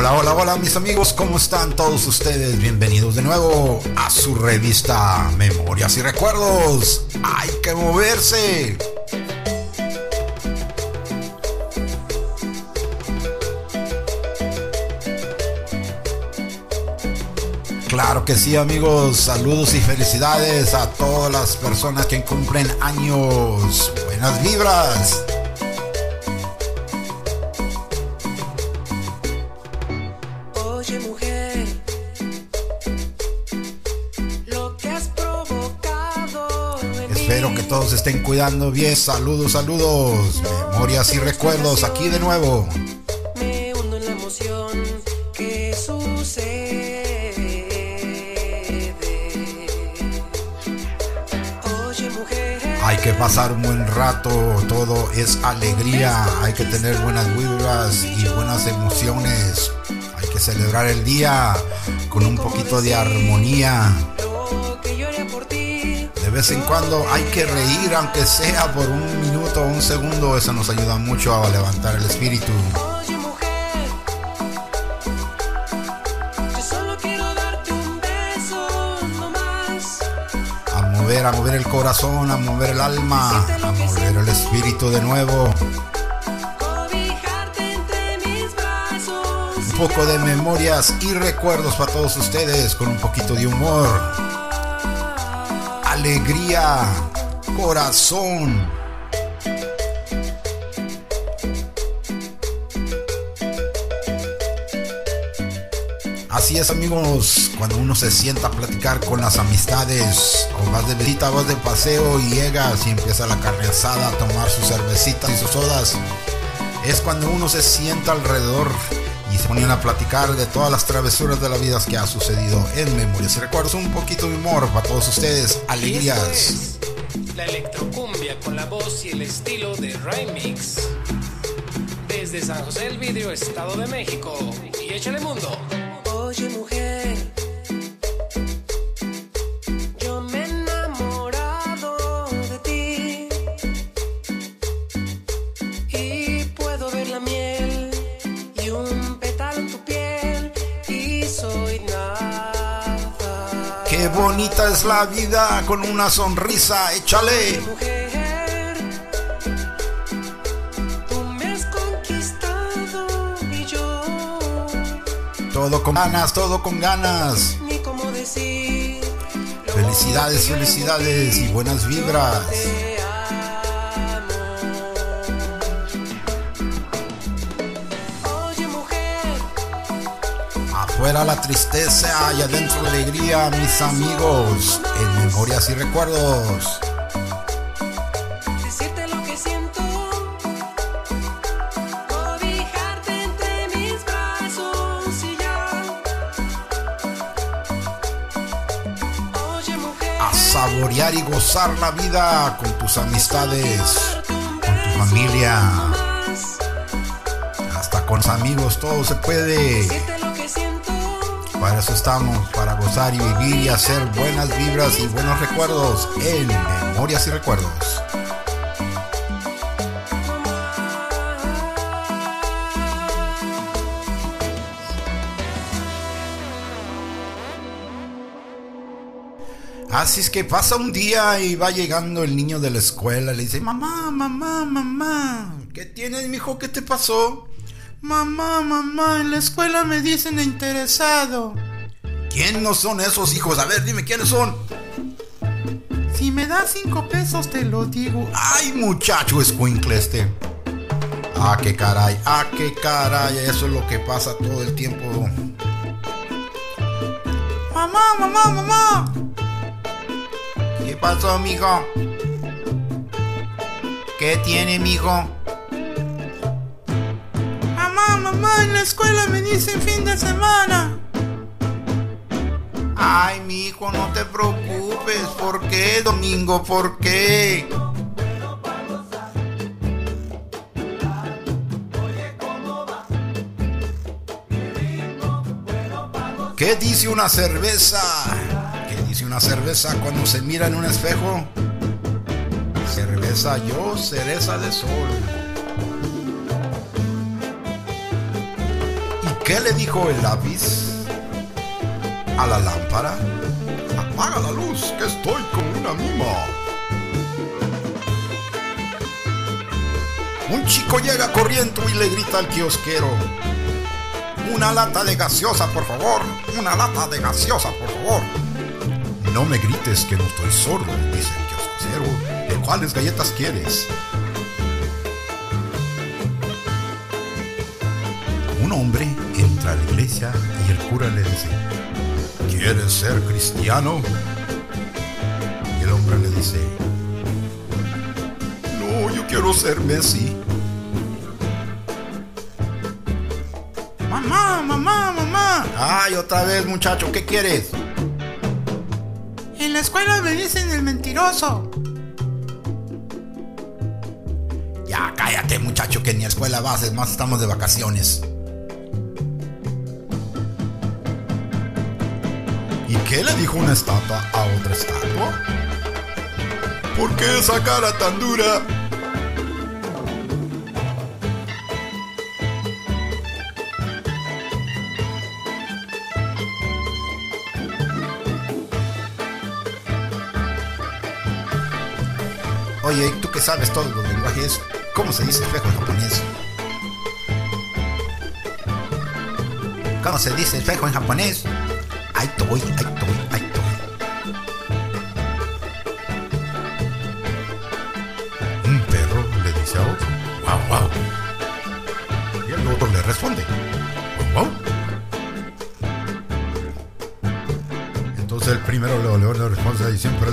Hola, hola, hola mis amigos, ¿cómo están todos ustedes? Bienvenidos de nuevo a su revista Memorias y Recuerdos. Hay que moverse. Claro que sí amigos, saludos y felicidades a todas las personas que cumplen años. Buenas vibras. Todos estén cuidando bien. Saludos, saludos. Memorias y recuerdos aquí de nuevo. me hundo en la emoción que sucede. Oye mujer, Hay que pasar un buen rato, todo es alegría, hay que tener buenas vibras y buenas emociones. Hay que celebrar el día con un poquito de armonía. Vez en cuando hay que reír, aunque sea por un minuto o un segundo, eso nos ayuda mucho a levantar el espíritu. A mover, a mover el corazón, a mover el alma, a mover el espíritu de nuevo. Un poco de memorias y recuerdos para todos ustedes con un poquito de humor. Alegría, corazón. Así es amigos, cuando uno se sienta a platicar con las amistades, o vas de visita, vas de paseo y llegas y empieza la carne asada a tomar sus cervecitas y sus sodas, es cuando uno se sienta alrededor ponen a platicar de todas las travesuras de la vida que ha sucedido en Memorias y Recuerdos. Un poquito de humor para todos ustedes, alegrías. es la electrocumbia con la voz y el estilo de Remix. Desde San José del Vidrio, Estado de México. Y échale mundo. Oye mujer, bonita es la vida con una sonrisa, échale. Mujer, tú me has conquistado y yo Todo con ganas, todo con ganas. ni cómo decir. Felicidades, felicidades y buenas vibras. Afuera la tristeza y adentro la alegría, mis amigos, en Memorias y Recuerdos. A saborear y gozar la vida con tus amistades, con tu familia, hasta con los amigos, todo se puede. Para eso estamos, para gozar y vivir y hacer buenas vibras y buenos recuerdos en Memorias y Recuerdos. Así es que pasa un día y va llegando el niño de la escuela, le dice, mamá, mamá, mamá, ¿qué tienes, mijo? ¿Qué te pasó? Mamá, mamá, en la escuela me dicen interesado. ¿Quién no son esos hijos? A ver, dime quiénes son. Si me das cinco pesos te lo digo. Ay, muchacho escuincle este. Ah, qué caray, ah, qué caray, eso es lo que pasa todo el tiempo. Mamá, mamá, mamá. ¿Qué pasó, mijo? ¿Qué tiene, mijo? Mamá, en la escuela me dicen fin de semana. Ay, mi hijo, no te preocupes. ¿Por qué, Domingo? ¿Por qué? ¿Qué dice una cerveza? ¿Qué dice una cerveza cuando se mira en un espejo? Cerveza yo, cereza de sol. Qué le dijo el lápiz a la lámpara? Apaga la luz, que estoy como una mima. Un chico llega corriendo y le grita al kiosquero. Una lata de gaseosa, por favor. Una lata de gaseosa, por favor. No me grites que no estoy sordo, dice el kiosquero. ¿De cuáles galletas quieres? Un hombre entra a la iglesia y el cura le dice, ¿quieres ser cristiano? Y el hombre le dice, no, yo quiero ser Messi. Mamá, mamá, mamá. Ay, otra vez, muchacho, ¿qué quieres? En la escuela me dicen el mentiroso. Ya, cállate, muchacho, que ni a escuela vas, es más, estamos de vacaciones. Qué le dijo una estatua a otra estatua? ¿Por qué esa cara tan dura? Oye, tú que sabes todos los lenguajes, ¿cómo se dice espejo en japonés? ¿Cómo se dice espejo en japonés? Ay, toy,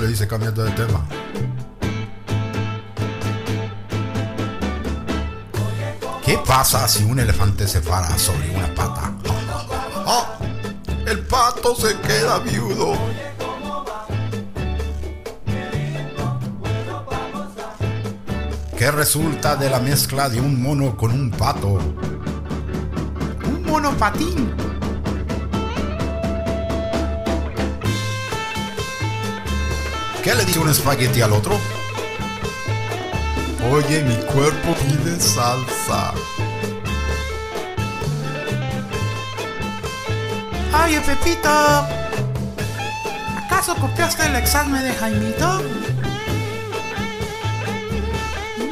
dice cambiando de tema. ¿Qué pasa si un elefante se para sobre una pata? ¡Ah! El pato se queda viudo. ¿Qué resulta de la mezcla de un mono con un pato? Un monopatín. ¿Qué le dice un espagueti al otro? Oye, mi cuerpo pide salsa. Oye, Pepito. ¿Acaso copiaste el examen de Jaimito?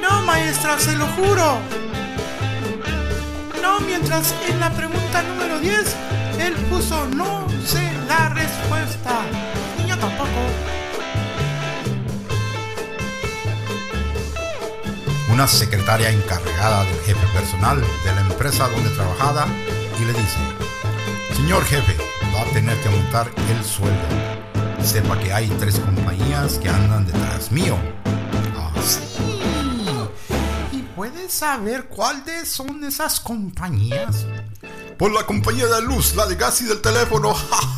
No, maestra, se lo juro. No, mientras en la pregunta número 10 él puso no sé la respuesta. Y yo tampoco. Una secretaria encargada del jefe personal de la empresa donde trabajaba y le dice, Señor jefe, va a tener que aumentar el sueldo. Sepa que hay tres compañías que andan detrás mío. Ah, sí. ¿Y puedes saber cuáles son esas compañías? Por la compañía de luz, la de gas y del teléfono.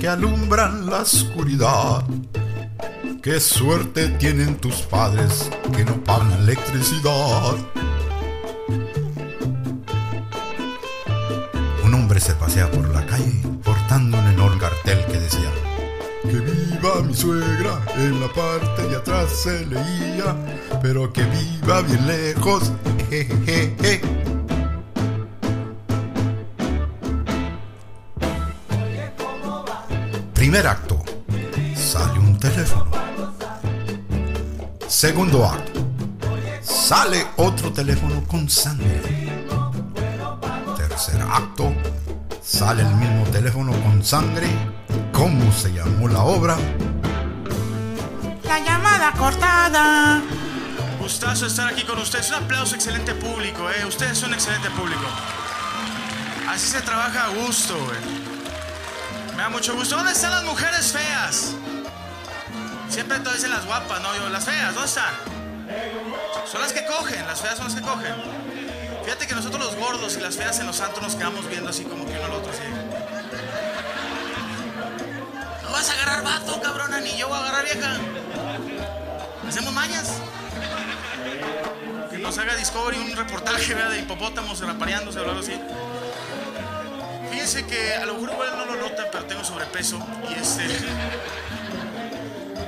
que alumbran la oscuridad. Qué suerte tienen tus padres que no pagan electricidad. Un hombre se pasea por la calle portando un enorme cartel que decía Que viva mi suegra, en la parte de atrás se leía, pero que viva bien lejos. Jejeje. Primer acto. Sale un teléfono. Segundo acto. Sale otro teléfono con sangre. Tercer acto. Sale el mismo teléfono con sangre. ¿Cómo se llamó la obra? La llamada cortada. Gustazo estar aquí con ustedes. Un aplauso, excelente público, ¿eh? Ustedes son excelente público. Así se trabaja a gusto, güey. Me da mucho gusto. ¿Dónde están las mujeres feas? Siempre todos dicen las guapas, ¿no? Yo, las feas, ¿dónde están? Son las que cogen, las feas son las que cogen. Fíjate que nosotros los gordos y las feas en los santos nos quedamos viendo así como que uno al otro, así. No vas a agarrar vato, cabrona, ni yo voy a agarrar vieja. Hacemos mañas. Que nos haga Discovery un reportaje ¿verdad? de hipopótamos rapareándose o algo así. Fíjense que a lo mejor igual no lo notan, pero tengo sobrepeso. Y este.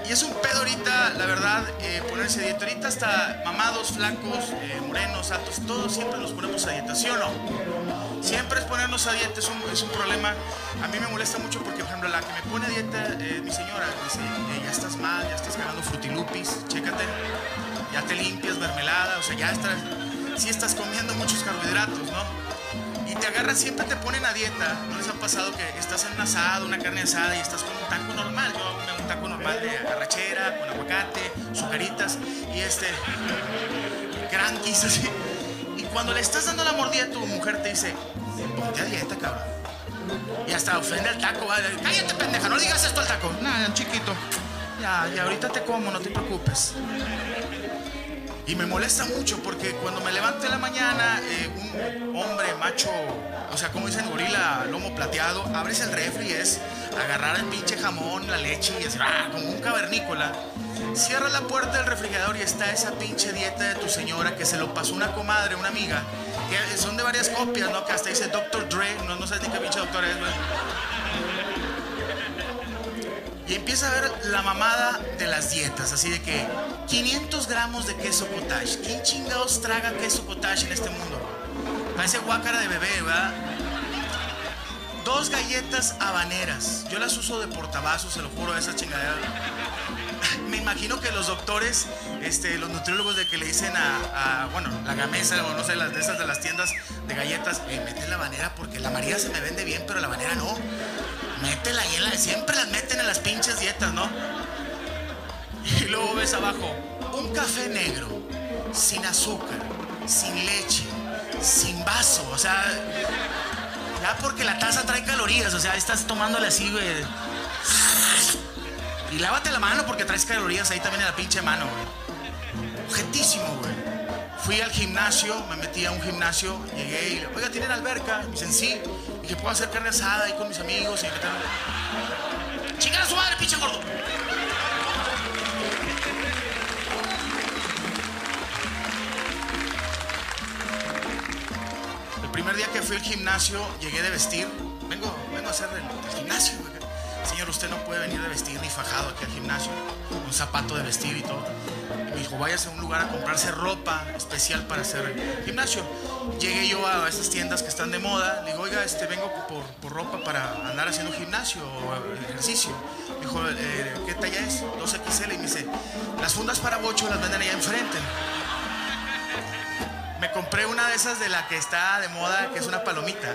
Y es un pedo ahorita, la verdad, eh, ponerse a dieta. Ahorita hasta mamados, flacos, eh, morenos, altos, todos siempre nos ponemos a dieta, ¿sí o no? Siempre es ponernos a dieta, es un, es un problema. A mí me molesta mucho porque, por ejemplo, la que me pone a dieta, eh, mi señora, dice, "Eh, ya estás mal, ya estás cagando frutilupis, chécate, ya te limpias, mermelada, o sea, ya estás, sí estás comiendo muchos carbohidratos, ¿no? Y te agarras, siempre te ponen a dieta. ¿No les ha pasado que estás en un asado, una carne asada y estás con un taco normal? Yo hago un taco normal de arrachera, con aguacate, sucaritas y este. Granquis así. Y cuando le estás dando la mordida tu mujer, te dice: Ponte a dieta, cabrón. Y hasta ofende al taco. Cállate, pendeja, no digas esto al taco. Nada, chiquito. Ya, ya, ahorita te como, no te preocupes. Y me molesta mucho porque cuando me levanto en la mañana, eh, un hombre macho, o sea, como dicen gorila, lomo plateado, abres el refri y es agarrar el pinche jamón, la leche y es ¡ah! como un cavernícola. Cierra la puerta del refrigerador y está esa pinche dieta de tu señora que se lo pasó una comadre, una amiga, que son de varias copias, ¿no? Que hasta dice Dr. Dre, no, no sabes ni qué pinche doctor es, güey. Y empieza a ver la mamada de las dietas, así de que 500 gramos de queso cottage. ¿Quién chingados traga queso cottage en este mundo? Parece guácara de bebé, ¿verdad? Dos galletas habaneras. Yo las uso de portavasos, se lo juro, esas chingaderas. Me imagino que los doctores, este, los nutriólogos de que le dicen a, a, bueno, la gamesa o no sé, las de esas de las tiendas de galletas, eh, mete la habanera porque la María se me vende bien, pero la habanera no. Métela ahí en. Siempre las meten en las pinches dietas, ¿no? Y luego ves abajo, un café negro, sin azúcar, sin leche, sin vaso, o sea... Ya porque la taza trae calorías, o sea, estás tomándole así, güey. Y lávate la mano porque traes calorías ahí también en la pinche mano, güey. Objetísimo, güey. Fui al gimnasio, me metí a un gimnasio, llegué y oiga, ¿tienen alberca? Me dicen, sí. Dije, ¿puedo hacer carne asada ahí con mis amigos? Y. ¡Chingar a su madre, pinche gordo! El primer día que fui al gimnasio, llegué de vestir. Vengo, vengo a hacer el, el gimnasio. Señor, usted no puede venir de vestir ni fajado aquí al gimnasio. Un zapato de vestir y todo. Dijo, váyase a un lugar a comprarse ropa especial para hacer gimnasio. Llegué yo a esas tiendas que están de moda. Le digo, oiga, este, vengo por, por ropa para andar haciendo gimnasio o ejercicio. Me dijo, "Eh, ¿qué talla es? 2XL. Y me dice, las fundas para bocho las venden allá enfrente. Me compré una de esas de la que está de moda, que es una palomita.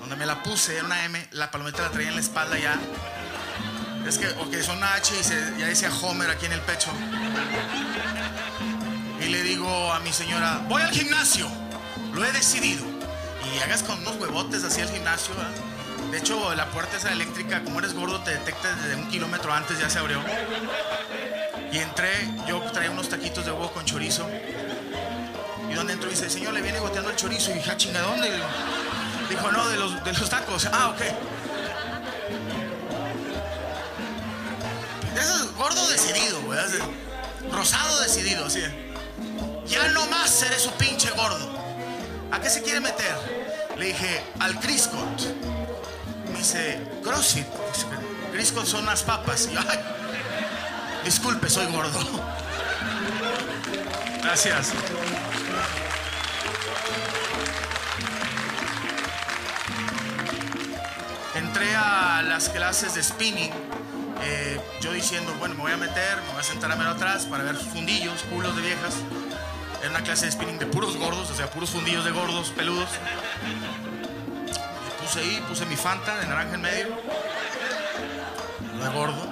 Donde me la puse, era una M, la palomita la traía en la espalda ya. Es que, ok, son H y se- ya decía Homer aquí en el pecho. Y le digo a mi señora, voy al gimnasio, lo he decidido. Y hagas con unos huevotes así al gimnasio. De hecho, la puerta esa eléctrica, como eres gordo, te detecta desde un kilómetro antes, ya se abrió. Y entré, yo traía unos taquitos de huevo con chorizo. Y donde entró dice, señor, le viene goteando el chorizo. Y dije, ah, chinga, ¿dónde? Dijo, no, de los, de los tacos. Ah, ok. De esos gordo decidido, Rosado decidido, así. Ya no más seré su pinche gordo. ¿A qué se quiere meter? Le dije, al Criscot. Me dice, CrossFit. Dice, Criscot son unas papas. Y yo, ay, disculpe, soy gordo. Gracias. Entré a las clases de spinning. Eh, yo diciendo, bueno, me voy a meter, me voy a sentar a mero atrás para ver fundillos, culos de viejas. Era una clase de spinning de puros gordos, o sea, puros fundillos de gordos, peludos. Me puse ahí, puse mi Fanta de naranja en medio. De gordo.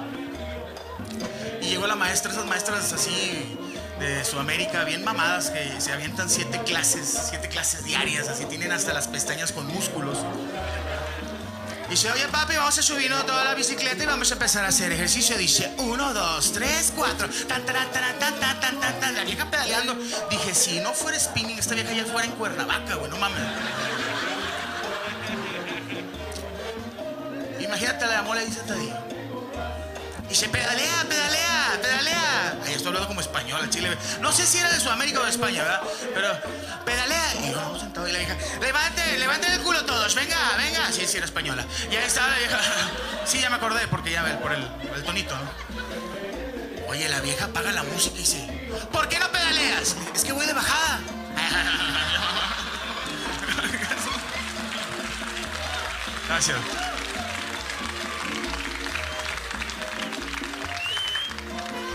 Y llegó la maestra, esas maestras así de Sudamérica, bien mamadas, que se avientan siete clases, siete clases diarias, así tienen hasta las pestañas con músculos. Dice, oye papi, vamos a subirnos toda la bicicleta y vamos a empezar a hacer ejercicio. Dice, uno, dos, tres, cuatro. Tan, taran, taran, tan, tan, tan, tan, tan. La vieja pedaleando. Dije, si no fuera spinning, esta vieja ya fuera en Cuernavaca, güey, no mames. Imagínate la mole dice Tadí. Se pedalea, pedalea, pedalea. Ahí estoy hablando como español, chile. No sé si era de Sudamérica o de España, ¿verdad? Pero pedalea. Y yo sentado y la vieja. Levante, levante el culo todos. Venga, venga. Sí, sí, era española. Y ahí estaba la vieja. Sí, ya me acordé porque ya por el, por el tonito, ¿no? Oye, la vieja apaga la música y dice, ¿por qué no pedaleas? Es que voy de bajada. Gracias.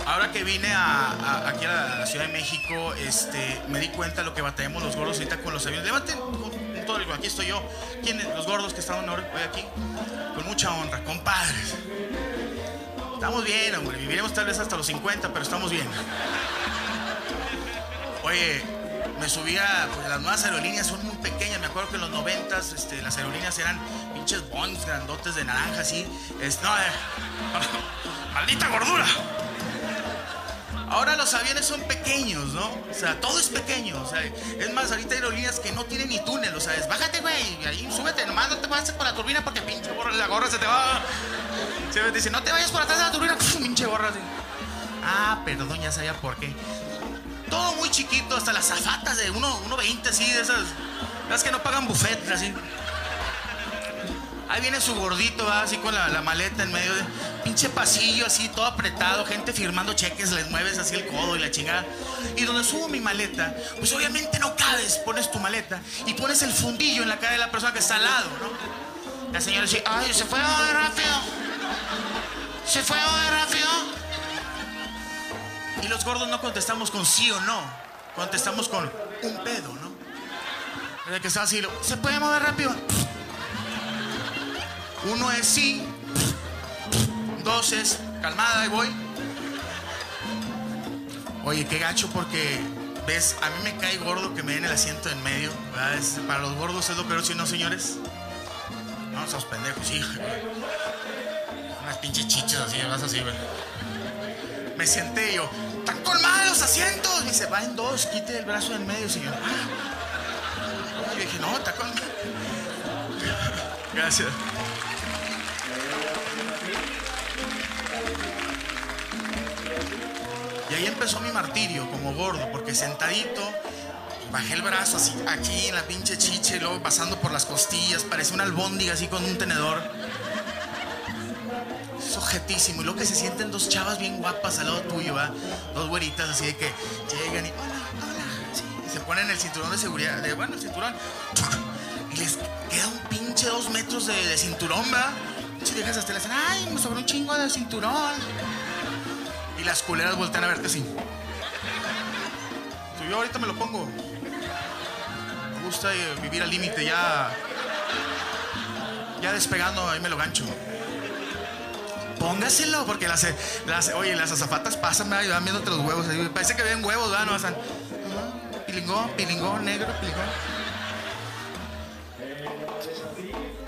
Ahora que vine a, aquí a la Ciudad de México, este, me di cuenta de lo que batallamos los gordos ahorita con los aviones. Levanten todo el- aquí estoy yo. ¿Quiénes? Los gordos que estaban hoy aquí. Con mucha honra, compadres. Estamos bien, hombre. Viviremos tal vez hasta los 50, pero estamos bien. Oye, me subía, pues las nuevas aerolíneas son muy pequeñas. Me acuerdo que en los 90 este, las aerolíneas eran pinches Boeings grandotes de naranja, así. No, eh, maldita gordura. Ahora los aviones son pequeños, ¿no? O sea, todo es pequeño. O sea, es más, ahorita hay aerolíneas que no tienen ni túnel. O sea, es bájate, güey, ahí súbete. Nomás no te vayas por la turbina porque pinche gorra, la gorra se te va. Se dice, no te vayas por atrás de la turbina, pinche gorra. así. Ah, perdón, ya sabía por qué. Todo muy chiquito, hasta las zafatas de 1.20, así, de esas. Las que no pagan buffet, así. Ahí viene su gordito, ¿va? así con la, maleta en medio de pinche pasillo, así todo apretado, gente firmando cheques, les mueves así el codo y la chingada. Y donde subo mi maleta, pues obviamente no cabes, pones tu maleta y pones el fundillo en la cara de la persona que está al lado, ¿no? La señora dice, ay, se fue muy rápido. Se fue muy rápido. Y los gordos no contestamos con sí o no, contestamos con un pedo, ¿no? Desde que está así, se puede mover rápido. Uno es sí, dos es calmada, ahí voy. Oye, qué gacho porque, ves, a mí me cae gordo que me den el asiento en medio. Es- para los gordos es lo peor, si no, señores. No, esos pendejos, sí. Unas pinches chichas así, vas así, güey. Me senté y yo, ¡están colmados los asientos! Y dice, va en dos, quite el brazo en medio, señor. Ah. Y yo dije, no, está con... Gracias. Ahí empezó mi martirio como gordo, porque sentadito, bajé el brazo así, aquí en la pinche chiche, y luego pasando por las costillas, parecía una albóndiga así con un tenedor. Es. Y luego que se sienten dos chavas bien guapas al lado tuyo, ¿va? Dos güeritas así de que llegan y, hola, hola, y se ponen el cinturón de seguridad, bueno, el cinturón, y les queda un pinche dos metros de, de cinturón, ¿va? Si dejas hasta le dicen, ay, me sobró un chingo de cinturón. Y las culeras voltean a verte así. Tú, yo ahorita me lo pongo. Me gusta eh, vivir al límite, ya. Ya despegando, ahí me lo gancho. Póngaselo, porque las, las oye, las azafatas pasan, me van viéndote los huevos. ahí, Parece que ven huevos, ¿verdad? No, Pilingón, pilingón, negro, pilingón.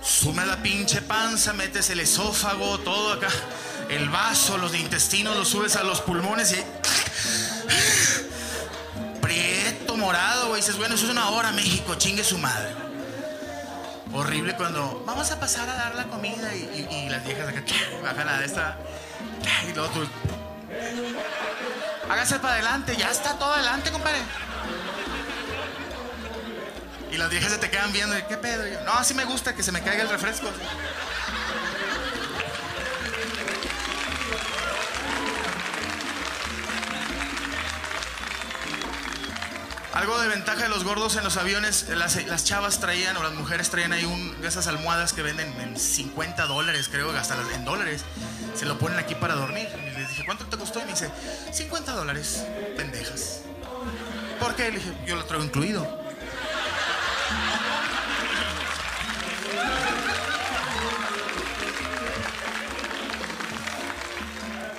Sume la pinche panza, metes el esófago, todo acá. El vaso, los intestinos, los subes a los pulmones y. Prieto, morado, güey. Dices, bueno, eso es una hora, México, chingue su madre. Horrible cuando vamos a pasar a dar la comida y, las viejas acá bajan a esta. Y luego tú. Hágase para adelante, ya está todo adelante, compadre. Y las viejas se te quedan viendo, ¿qué pedo? Yo, no, así me gusta que se me caiga el refresco. Algo de ventaja de los gordos en los aviones, las, chavas traían o las mujeres traían ahí un, de esas almohadas que venden en 50 dólares, creo, hasta en dólares. Se lo ponen aquí para dormir. Y les dije, ¿cuánto te costó? Y me dice, 50 dólares, pendejas. ¿Por qué? Le dije, yo lo traigo incluido.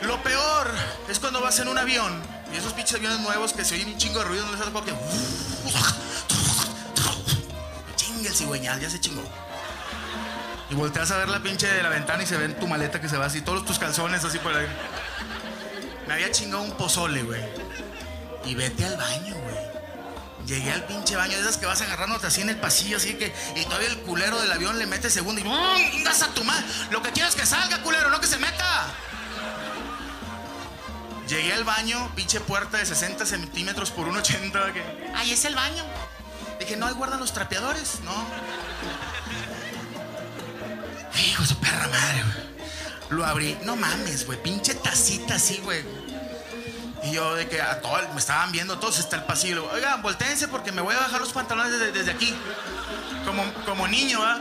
Lo peor es cuando vas en un avión pinches aviones nuevos que se oyen un chingo de ruido, no les hace que. Chinga el cigüeñal, ya se chingó. Y volteas a ver la pinche de la ventana y se ven tu maleta que se va así, todos tus calzones así por ahí. Me había chingado un pozole, güey. Y vete al baño, güey. Llegué al pinche baño, de esas que vas agarrándote así en el pasillo, así que. Y todavía el culero del avión le mete segundo y. ¡Mmm! ¡Das a tu madre! Lo que quiero es que salga, culero, no que se meta. Llegué al baño, pinche puerta de 60 centímetros por 1,80. Que... ¡Ay, es el baño! Dije, no, ahí guardan los trapeadores, ¿no? Hijo de su perra madre, güey. Lo abrí. No mames, güey. Pinche tacita así, güey. Y yo de que a todos me estaban viendo todos hasta el pasillo. Oigan, volteense porque me voy a bajar los pantalones desde, desde aquí. Como, como niño, ¿ah?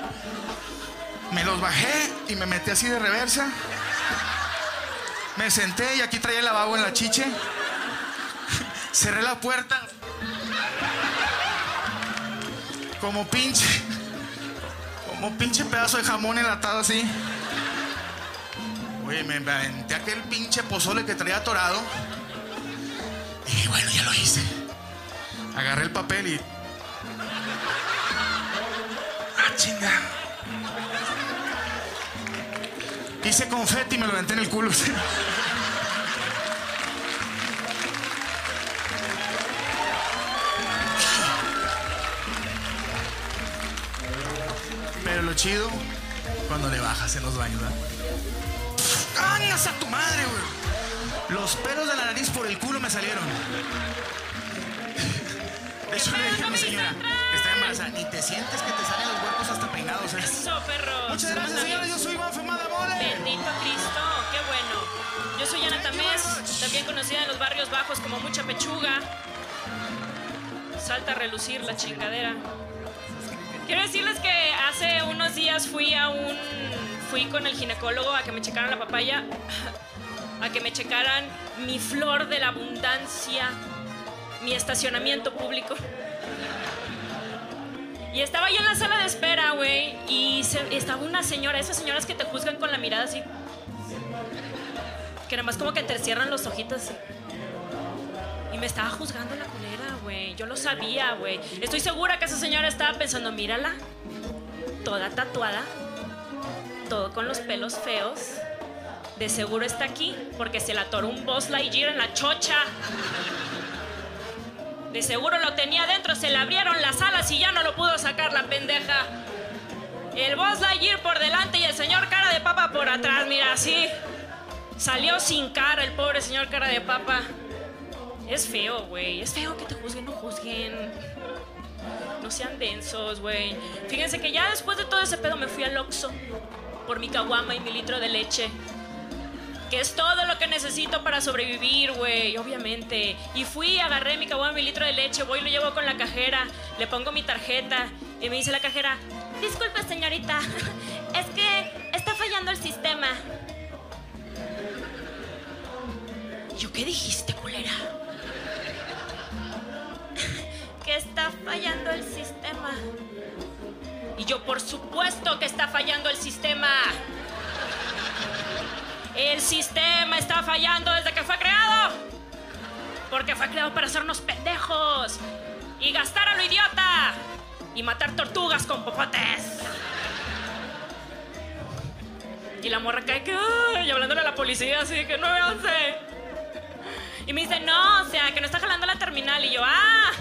Me los bajé y me metí así de reversa. Me senté y aquí traía el lavabo en la chiche. Cerré la puerta. Como pinche. Como pinche pedazo de jamón enlatado así. Oye, me aventé aquel pinche pozole que traía atorado. Y bueno, ya lo hice. Agarré el papel y. ¡Ah, chinga! Hice confeti y me lo aventé en el culo. Pero lo chido, cuando le bajas en los baños, ¿verdad? ¡Cáñas a tu madre, güey! Los pelos de la nariz por el culo me salieron. De hecho, le dije a mi señora Ni te sientes que te salen los huercos hasta peinados, ¿eh? Eso, perro. Muchas gracias, señores. Yo soy Iván Femada Mole. Bendito Cristo, qué bueno. Yo soy Ana Tamés, también conocida en los barrios bajos como Mucha Pechuga. Salta a relucir la chingadera. Quiero decirles que hace unos días fui a un. Fui con el ginecólogo a que me checaran la papaya. A que me checaran mi flor de la abundancia. Mi estacionamiento público. Y estaba yo en la sala de espera, güey. Y estaba una señora, esas señoras que te juzgan con la mirada así. Que nada más como que te cierran los ojitos. Y me estaba juzgando la culera, güey. Yo lo sabía, güey. Estoy segura que esa señora estaba pensando, mírala. Toda tatuada. Todo con los pelos feos. De seguro está aquí porque se la atoró un Buzz Lightyear en la chocha. De seguro lo tenía adentro, se le abrieron las alas y ya no lo pudo sacar la pendeja. El Buzz Lightyear por delante y el señor cara de papa por atrás, mira, así. Salió sin cara el pobre señor cara de papa. Es feo, güey. Es feo que te juzguen, no juzguen. No sean densos, güey. Fíjense que ya después de todo ese pedo me fui al Oxxo por mi caguama y mi litro de leche. Que es todo lo que necesito para sobrevivir, güey, obviamente. Y fui, agarré mi caguama, mi litro de leche, voy y lo llevo con la cajera, le pongo mi tarjeta y me dice la cajera, disculpe señorita, es que está fallando el sistema. Yo, ¿qué dijiste, culera? que está fallando el sistema. Y yo, por supuesto que está fallando el sistema. El sistema está fallando desde que fue creado. Porque fue creado para hacernos pendejos. Y gastar a lo idiota. Y matar tortugas con popotes. Y la morra cae que... Y hablándole a la policía así que no me hace. Y me dice, no, o sea, que no está jalando la terminal. Y yo, ah.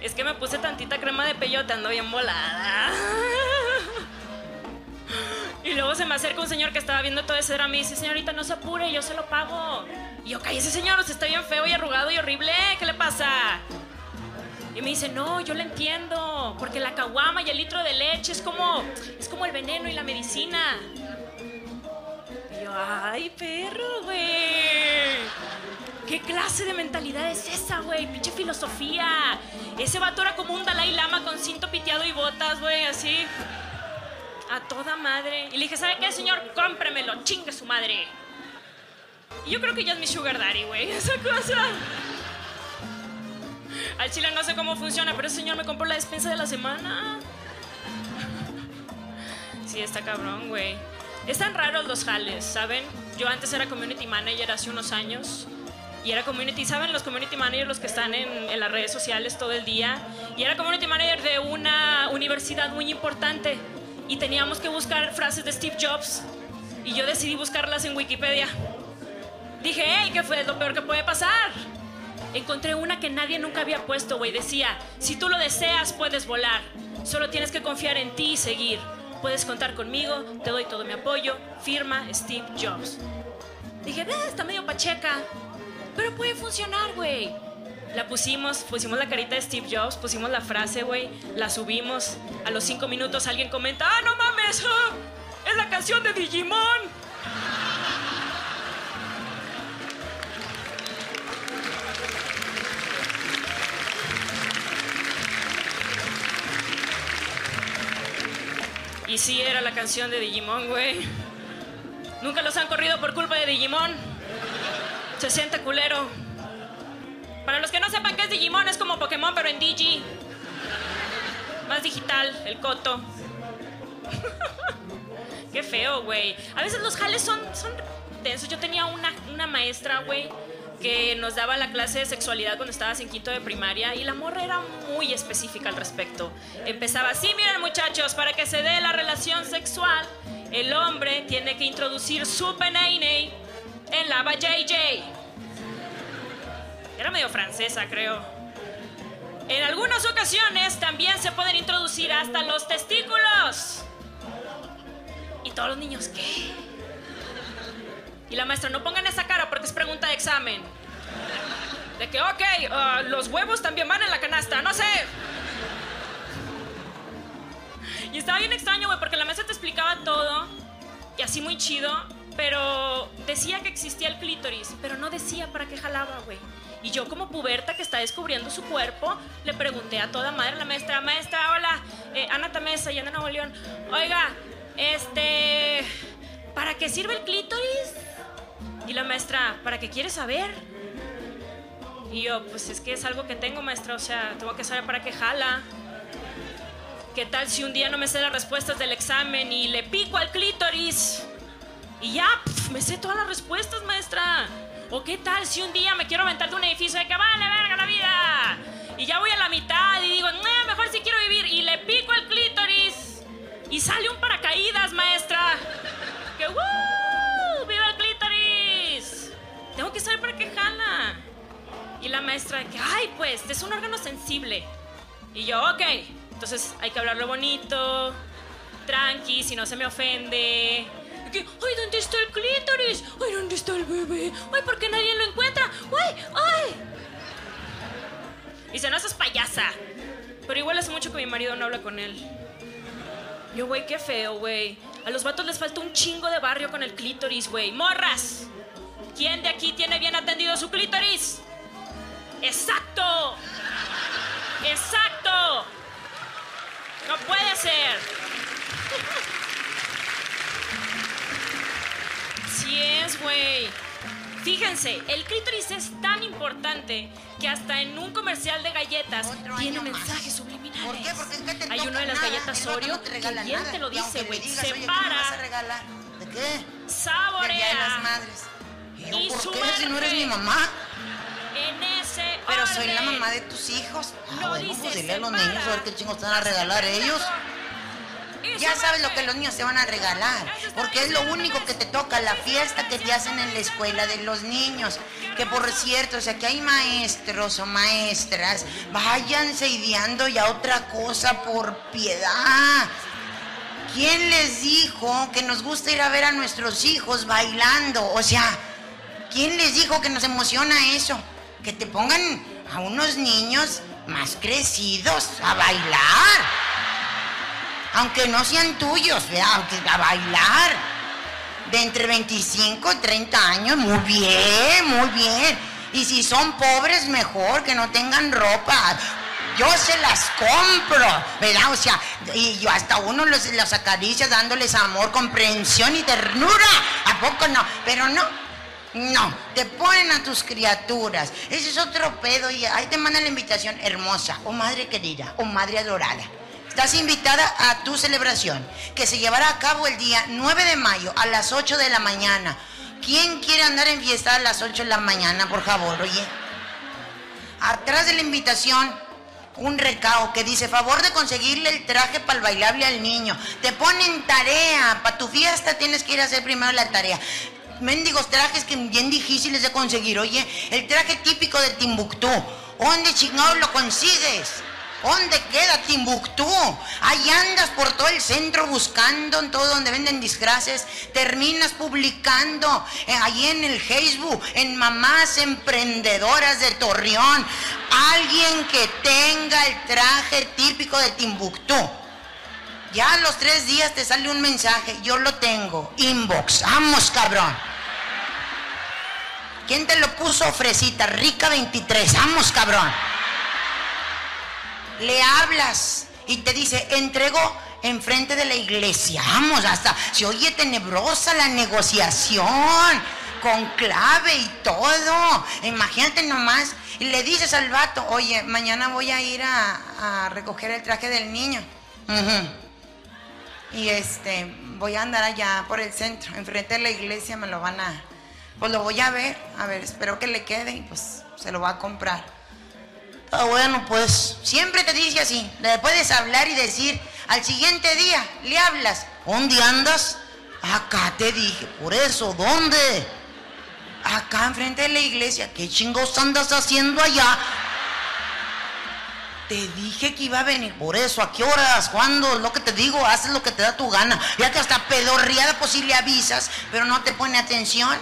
Es que me puse tantita crema de peyote, ando bien volada. Y luego se me acerca un señor que estaba viendo todo ese drama y dice, señorita, no se apure, yo se lo pago. Y yo, ese señor, usted está bien feo y arrugado y horrible, ¿qué le pasa? Y me dice, no, yo le entiendo, porque la caguama y el litro de leche es como, es como el veneno y la medicina. Y yo, ay, perro, güey. ¿Qué clase de mentalidad es esa, güey? Pinche filosofía. Ese vato era como un Dalai Lama con cinto piteado y botas, güey, así. A toda madre. Y le dije, ¿sabe qué, señor? Cómpremelo, chingue su madre. Y yo creo que ya es mi sugar daddy, güey, esa cosa. Al chile no sé cómo funciona, pero ese señor me compró la despensa de la semana. Sí, está cabrón, güey. Están raros los jales, ¿saben? Yo antes era community manager hace unos años. Y era community, ¿saben? Los community managers, los que están en, en las redes sociales todo el día. Y era community manager de una universidad muy importante. Y teníamos que buscar frases de Steve Jobs. Y yo decidí buscarlas en Wikipedia. Dije, hey, ¿qué fue lo peor que puede pasar? Encontré una que nadie nunca había puesto, güey. Decía, si tú lo deseas, puedes volar. Solo tienes que confiar en ti y seguir. Puedes contar conmigo, te doy todo mi apoyo. Firma Steve Jobs. Dije, eh, está medio pacheca. Pero puede funcionar, güey. La pusimos, pusimos la carita de Steve Jobs, pusimos la frase, güey, la subimos. A los cinco minutos alguien comenta, ¡ah, no mames! Ah, ¡Es la canción de Digimon! Y sí, era la canción de Digimon, güey. Nunca los han corrido por culpa de Digimon. 60 culero. Para los que no sepan qué es Digimon, es como Pokémon, pero en Digi. Más digital, el coto. qué feo, güey. A veces los jales son, son densos. Yo tenía una, una maestra, güey, que nos daba la clase de sexualidad cuando estabas en quinto de primaria y la morra era muy específica al respecto. Empezaba así, miren muchachos, para que se dé la relación sexual, el hombre tiene que introducir su peneine en la JJ. Era medio francesa, creo. En algunas ocasiones también se pueden introducir hasta los testículos. Y todos los niños, ¿qué? Y la maestra, no pongan esa cara porque es pregunta de examen. De que, ok, uh, los huevos también van en la canasta, no sé. Y estaba bien extraño, güey, porque la maestra te explicaba todo. Y así muy chido. Pero decía que existía el clítoris, pero no decía para qué jalaba, güey. Y yo como puberta que está descubriendo su cuerpo, le pregunté a toda madre, la maestra, maestra, hola, eh, Ana Tamesa y Ana Nuevo León, oiga, este, ¿para qué sirve el clítoris? Y la maestra, ¿para qué quieres saber? Y yo, pues es que es algo que tengo, maestra, o sea, tengo que saber para qué jala. ¿Qué tal si un día no me sé las respuestas del examen y le pico al clítoris? Y ya, me sé todas las respuestas, maestra. ¿O qué tal si un día me quiero aventar de un edificio de que vale verga la vida? Y ya voy a la mitad y digo, mejor si quiero vivir. Y le pico el clítoris. Y sale un paracaídas, maestra. Que, ¡Woo! ¡Viva el clítoris! Tengo que saber para qué jala. Y la maestra, que, ay, pues, es un órgano sensible. Y yo, ok. Entonces hay que hablarlo bonito, tranqui, si no se me ofende. Ay, ¿dónde está el clítoris? Ay, ¿dónde está el bebé? Ay, ¿por qué nadie lo encuentra? Ay, ay. Dice, no seas payasa. Pero igual hace mucho que mi marido no habla con él. Yo, güey, qué feo, güey. A los vatos les falta un chingo de barrio con el clítoris, güey. ¡Morras! ¿Quién de aquí tiene bien atendido su clítoris? ¡Exacto! ¡Exacto! No puede ser. Sí es, güey. Fíjense, el clítoris es tan importante que hasta en un comercial de galletas Otro tiene mensajes subliminales. ¿Por qué? Porque ¿qué te Hay uno de las nada? galletas Oreo no te que bien te lo dice, güey. digas, Se "Oye, ¿qué me vas a para, regalar? ¿De qué? Día de las saborea Madres. Y yo, Y ¿por qué? Si no eres mi mamá. en ese Pero soy la orden. mamá de tus hijos. Ah, No bueno, dice pues dile a los separa. niños a ver qué chingos van a regalar ellos. Y Ya sabes lo que los niños te van a regalar, porque es lo único que te toca, la fiesta que te hacen en la escuela de los niños. Que por cierto, o sea, que hay maestros o maestras, váyanse ideando ya otra cosa por piedad. ¿Quién les dijo que nos gusta ir a ver a nuestros hijos bailando? O sea, ¿quién les dijo que nos emociona eso? Que te pongan a unos niños más crecidos a bailar aunque no sean tuyos. Aunque a bailar. De entre 25 y 30 años, muy bien, muy bien. Y si son pobres, mejor, que no tengan ropa. Yo se las compro, ¿verdad? O sea, y yo hasta uno los, los acaricia dándoles amor, comprensión y ternura. ¿A poco no? Pero no, no, te ponen a tus criaturas. Ese es otro pedo y ahí te mandan la invitación hermosa, o madre querida, o madre adorada. Estás invitada a tu celebración, que se llevará a cabo el día 9 de mayo a las 8 de la mañana. ¿Quién quiere andar en fiesta a las 8 de la mañana, por favor? Oye, atrás de la invitación, un recao que dice, favor de conseguirle el traje para el bailable al niño. Te ponen tarea, para tu fiesta tienes que ir a hacer primero la tarea. Mendigos trajes que bien difíciles de conseguir. Oye, el traje típico de Timbuktu. ¿Dónde chingados lo consigues? ¿Dónde queda Timbuktu? Ahí andas por todo el centro buscando en todo donde venden disfraces. Terminas publicando eh, ahí en el Facebook, en mamás emprendedoras de Torreón. Alguien que tenga el traje típico de Timbuktu. Ya a los tres días te sale un mensaje. Yo lo tengo. Inbox. Vamos, cabrón. ¿Quién te lo puso, Fresita? Rica 23. Vamos, cabrón le hablas y te dice, entregó enfrente de la iglesia. Vamos, hasta se oye tenebrosa la negociación, con clave y todo. Imagínate nomás. Y le dices al vato, oye, mañana voy a ir a, recoger el traje del niño. Y este, voy a andar allá por el centro, enfrente de la iglesia, me lo van a. Pues lo voy a ver, a ver, espero que le quede y pues se lo va a comprar. Ah, bueno, pues siempre te dice así. Le puedes hablar y decir, al siguiente día le hablas. ¿Dónde andas? Acá te dije, por eso, ¿dónde? Acá enfrente de la iglesia. ¿Qué chingos andas haciendo allá? Te dije que iba a venir. Por eso, ¿a qué horas? ¿Cuándo? Lo que te digo, haces lo que te da tu gana. Ya que hasta pedorriada pues sí le avisas, pero no te pone atención.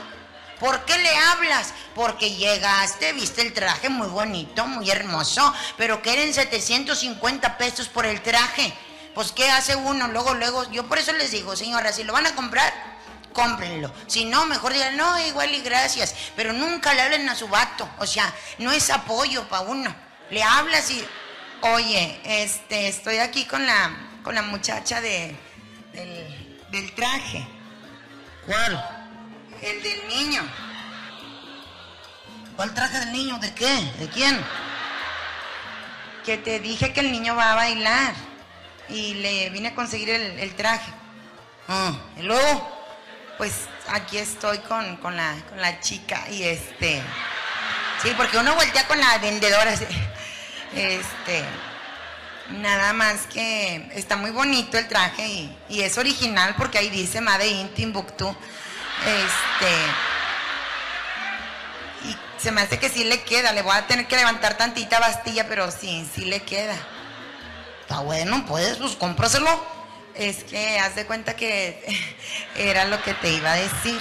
¿Por qué le hablas? Porque llegaste, viste el traje muy bonito, muy hermoso, pero que eran 750 pesos por el traje. Pues, ¿qué hace uno? Luego, luego, yo por eso les digo, señora, si lo van a comprar, cómprenlo. Si no, mejor digan, no, igual y gracias. Pero nunca le hablen a su vato. O sea, no es apoyo para uno. Le hablas y, oye, este, estoy aquí con la, con la muchacha de, del, del traje. ¿Cuál? El del niño. ¿Cuál traje del niño? ¿De qué? ¿De quién? Que te dije que el niño va a bailar. Y le vine a conseguir el, el traje. Ah, y luego, pues aquí estoy con, con la, con la chica y este... Sí, porque uno voltea con la vendedora. así, Este... Nada más que está muy bonito el traje y, y es original porque ahí dice Made in Timbuktu. Este. Y se me hace que sí le queda. Le voy a tener que levantar tantita bastilla, pero sí, sí le queda. Está bueno, pues, pues cómpraselo. Es que haz de cuenta que era lo que te iba a decir.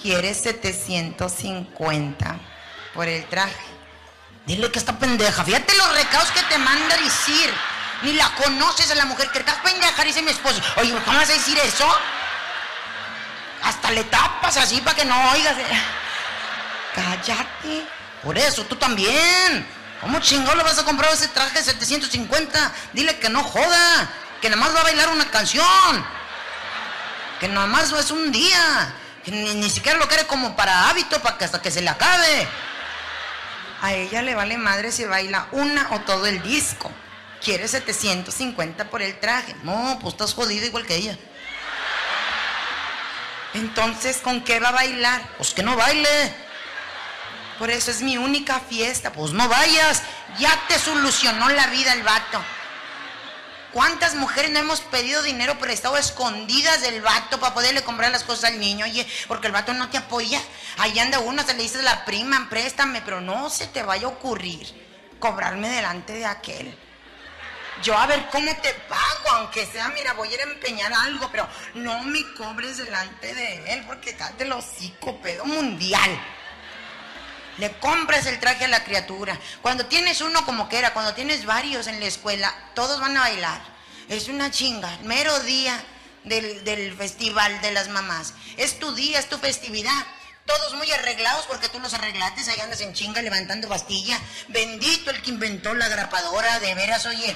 Quieres 750 por el traje. Dile que está pendeja. Fíjate los recados que te manda a decir. Ni la conoces a la mujer que estás pendeja, dice mi esposo. Oye, ¿cómo vas a decir eso? Hasta le tapas así para que no oigas. Cállate. Por eso, tú también. ¿Cómo chingón le vas a comprar ese traje de 750? Dile que no joda. Que nada más va a bailar una canción. Que nada más es un día. Que ni, ni siquiera lo quiere como para hábito, para que hasta que se le acabe. A ella le vale madre si baila una o todo el disco. Quiere 750 por el traje. No, pues estás jodido igual que ella. Entonces, ¿con qué va a bailar? Pues que no baile. Por eso es mi única fiesta. Pues no vayas. Ya te solucionó la vida el vato. ¿Cuántas mujeres no hemos pedido dinero prestado escondidas del vato para poderle comprar las cosas al niño? Oye, porque el vato no te apoya. Ahí anda uno, se le dice a la prima, préstame, pero no se te vaya a ocurrir cobrarme delante de aquel. Yo a ver cómo te pago, aunque sea, mira, voy a ir a empeñar algo, pero no me cobres delante de él, porque cállate el hocico, pedo mundial. Le compras el traje a la criatura. Cuando tienes uno como que era, cuando tienes varios en la escuela, todos van a bailar. Es una chinga, mero día del, del festival de las mamás. Es tu día, es tu festividad. Todos muy arreglados porque tú los arreglaste, ahí andas en chinga levantando pastilla. Bendito el que inventó la grapadora, de veras, oye.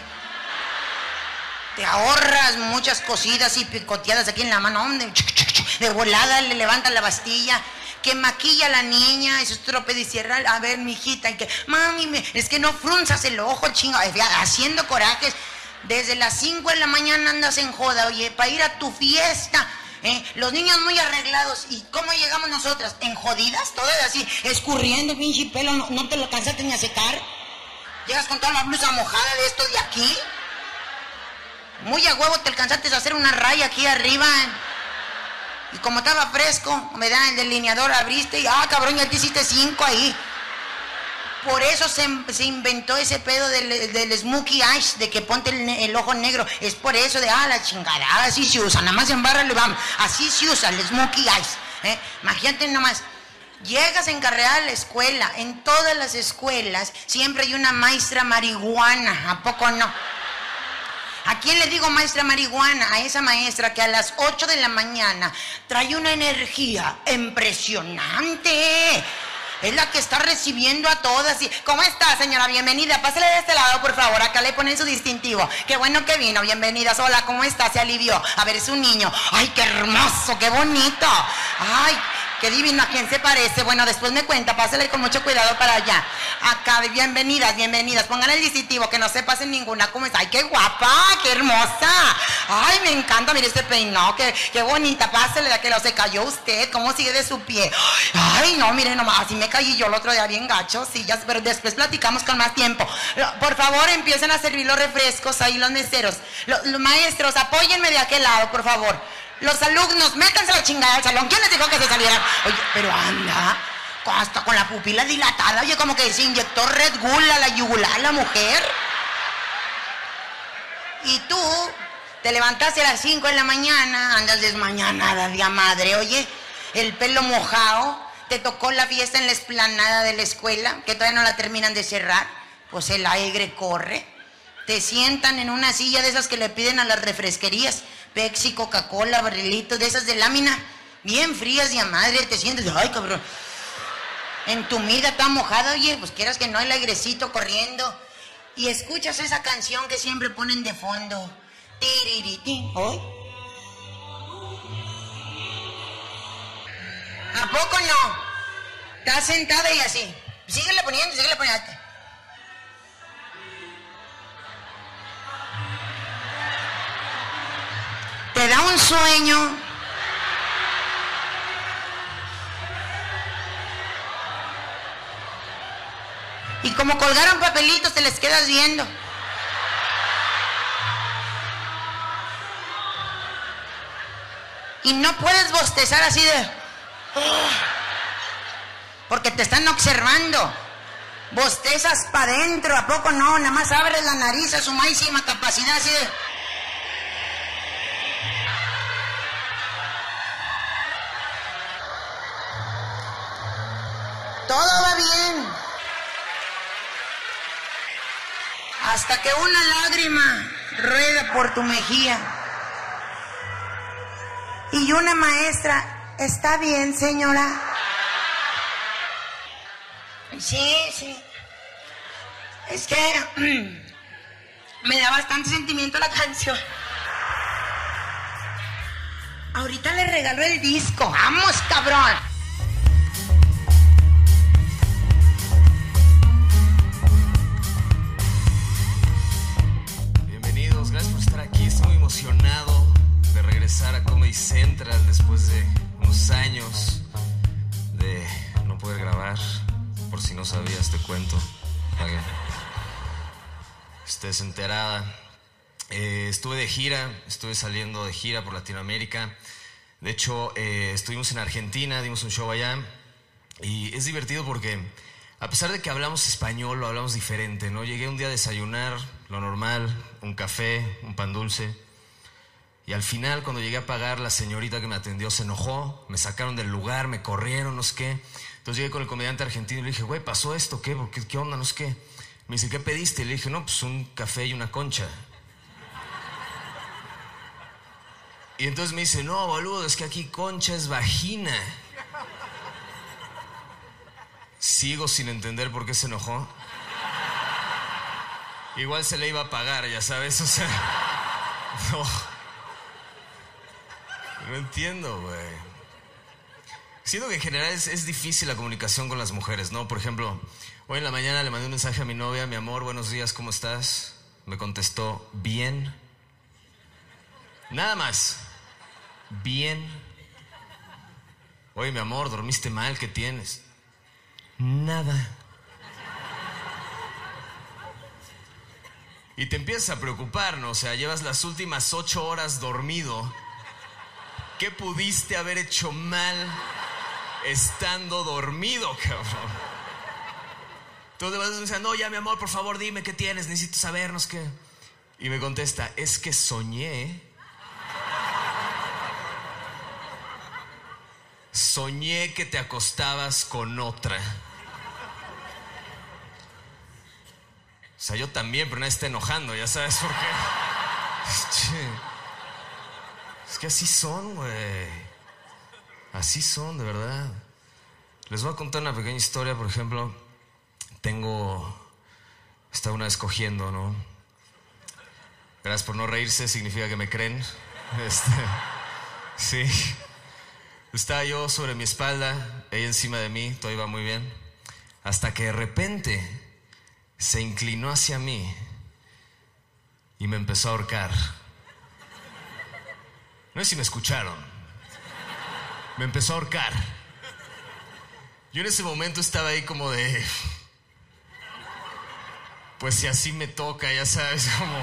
Te ahorras muchas cosidas y picoteadas aquí en la mano. De volada le levantas la bastilla. Que maquilla a la niña, y cierra. A ver, mijita, y que, mami, es que no frunzas el ojo, chinga, eh, haciendo corajes. Desde las 5 de la mañana andas en joda, oye, para ir a tu fiesta. ¿eh? Los niños muy arreglados. ¿Y cómo llegamos nosotras? ¿En jodidas? Todas así, escurriendo, pinche pelo, no, no te lo cansaste ni a secar. Llegas con toda la blusa mojada de esto de aquí. Muy a huevo te alcanzaste a hacer una raya aquí arriba. Y como estaba fresco, me da el delineador, abriste y, ah, cabrón, ya te hiciste cinco ahí. Por eso se, se inventó ese pedo del, del smokey eyes, de que ponte el, ojo negro. Es por eso de, ah, la chingada, así se usa, nada más en barra le vamos. Así se usa el smokey eyes. ¿eh? Imagínate nomás. Llegas en carrera a la escuela, en todas las escuelas siempre hay una maestra marihuana, ¿a poco no? ¿A quién le digo maestra marihuana? A esa maestra que a las 8 de la mañana trae una energía impresionante. Es la que está recibiendo a todas. ¿Cómo está, señora? Bienvenida. Pásale de este lado, por favor. Acá le ponen su distintivo. Qué bueno que vino. Bienvenida. Hola, ¿cómo está? Se alivió. A ver, es un niño. Ay, qué hermoso, qué bonito. Ay, Qué divino, ¿a quién se parece? Bueno, después me cuenta, pásale con mucho cuidado para allá. Acá, bienvenidas, bienvenidas. Pongan el distintivo, que no se pasen ninguna. ¿Cómo? ¡Ay, qué guapa! ¡Qué hermosa! ¡Ay, me encanta! Mire este peinado, qué, qué bonita. Pásale de que lo se cayó usted. ¿Cómo sigue de su pie? ¡Ay, no! Mire nomás, así me caí yo el otro día bien gacho. Sí, ya, pero después platicamos con más tiempo. Por favor, empiecen a servir los refrescos ahí los meseros. Los, los maestros, apóyenme de aquel lado, por favor. Los alumnos, métanse la chingada al salón. ¿Quién les dijo que se salieran? Oye, pero anda, hasta con la pupila dilatada. Oye, como que se inyectó Red Bull a la yugular la mujer. Y tú te levantaste a las 5 de la mañana, andas desmañanada, día madre, oye, el pelo mojado, te tocó la fiesta en la esplanada de la escuela, que todavía no la terminan de cerrar, pues el aire corre. Te sientan en una silla de esas que le piden a las refresquerías Pepsi, Coca-Cola, barrilitos de esas de lámina, bien frías y a madre, te sientes, ay cabrón. En tu mida está mojada, oye, pues quieras que no, el airecito corriendo. Y escuchas esa canción que siempre ponen de fondo. Tiririti. ¿Oh? ¿A poco no? Estás sentada y así. Síguele poniendo, síguele poniendo. Te da un sueño. Y como colgaron papelitos, te les quedas viendo. Y no puedes bostezar así de... Porque te están observando. Bostezas para adentro, ¿a poco no? Nada más abres la nariz a su máxima capacidad así de... Todo va bien. Hasta que una lágrima rueda por tu mejilla. Y una maestra, ¿está bien, señora? Sí, sí. Es que me da bastante sentimiento la canción. Ahorita le regalo el disco. Vamos, cabrón. De regresar a Comedy Central después de unos años de no poder grabar. Por si no sabías, te cuento. Para que estés enterada. Eh, estuve de gira, estuve saliendo de gira por Latinoamérica. De hecho, eh, estuvimos en Argentina, dimos un show allá. Y es divertido porque, a pesar de que hablamos español, lo hablamos diferente, ¿no? Llegué un día a desayunar, lo normal, un café, un pan dulce. Y al final, cuando llegué a pagar, la señorita que me atendió se enojó, me sacaron del lugar, me corrieron, no sé qué. Entonces llegué con el comediante argentino y le dije, güey, ¿pasó esto? ¿Qué? ¿Qué, ¿Qué onda? No sé qué. Me dice, ¿qué pediste? Y le dije, no, pues un café y una concha. Y entonces me dice, no, boludo, es que aquí concha es vagina. Sigo sin entender por qué se enojó. Igual se le iba a pagar, ya sabes, o sea. No. No entiendo, güey. Siento que en general es, difícil la comunicación con las mujeres, ¿no? Por ejemplo, hoy en la mañana le mandé un mensaje a mi novia, mi amor, buenos días, ¿cómo estás? Me contestó, bien. Nada más. Bien. Oye, mi amor, ¿dormiste mal? ¿Qué tienes? Nada. Y te empiezas a preocupar, ¿no? O sea, llevas las últimas ocho horas dormido ¿Qué pudiste haber hecho mal estando dormido, cabrón? Tú te vas a no, ya mi amor, por favor, dime qué tienes, necesito sabernos qué. Y me contesta, es que soñé. Soñé que te acostabas con otra. O sea, yo también, pero nadie está enojando, ya sabes por qué. Es que así son, güey. Así son, de verdad. Les voy a contar una pequeña historia, por ejemplo, tengo, estaba una vez cogiendo, ¿no? Gracias por no reírse, significa que me creen. Este, sí. Estaba yo sobre mi espalda, ella encima de mí, todo iba muy bien. Hasta que de repente se inclinó hacia mí y me empezó a ahorcar. No sé si me escucharon. Me empezó a ahorcar. Yo en ese momento estaba ahí como de... Pues si así me toca, ya sabes, como...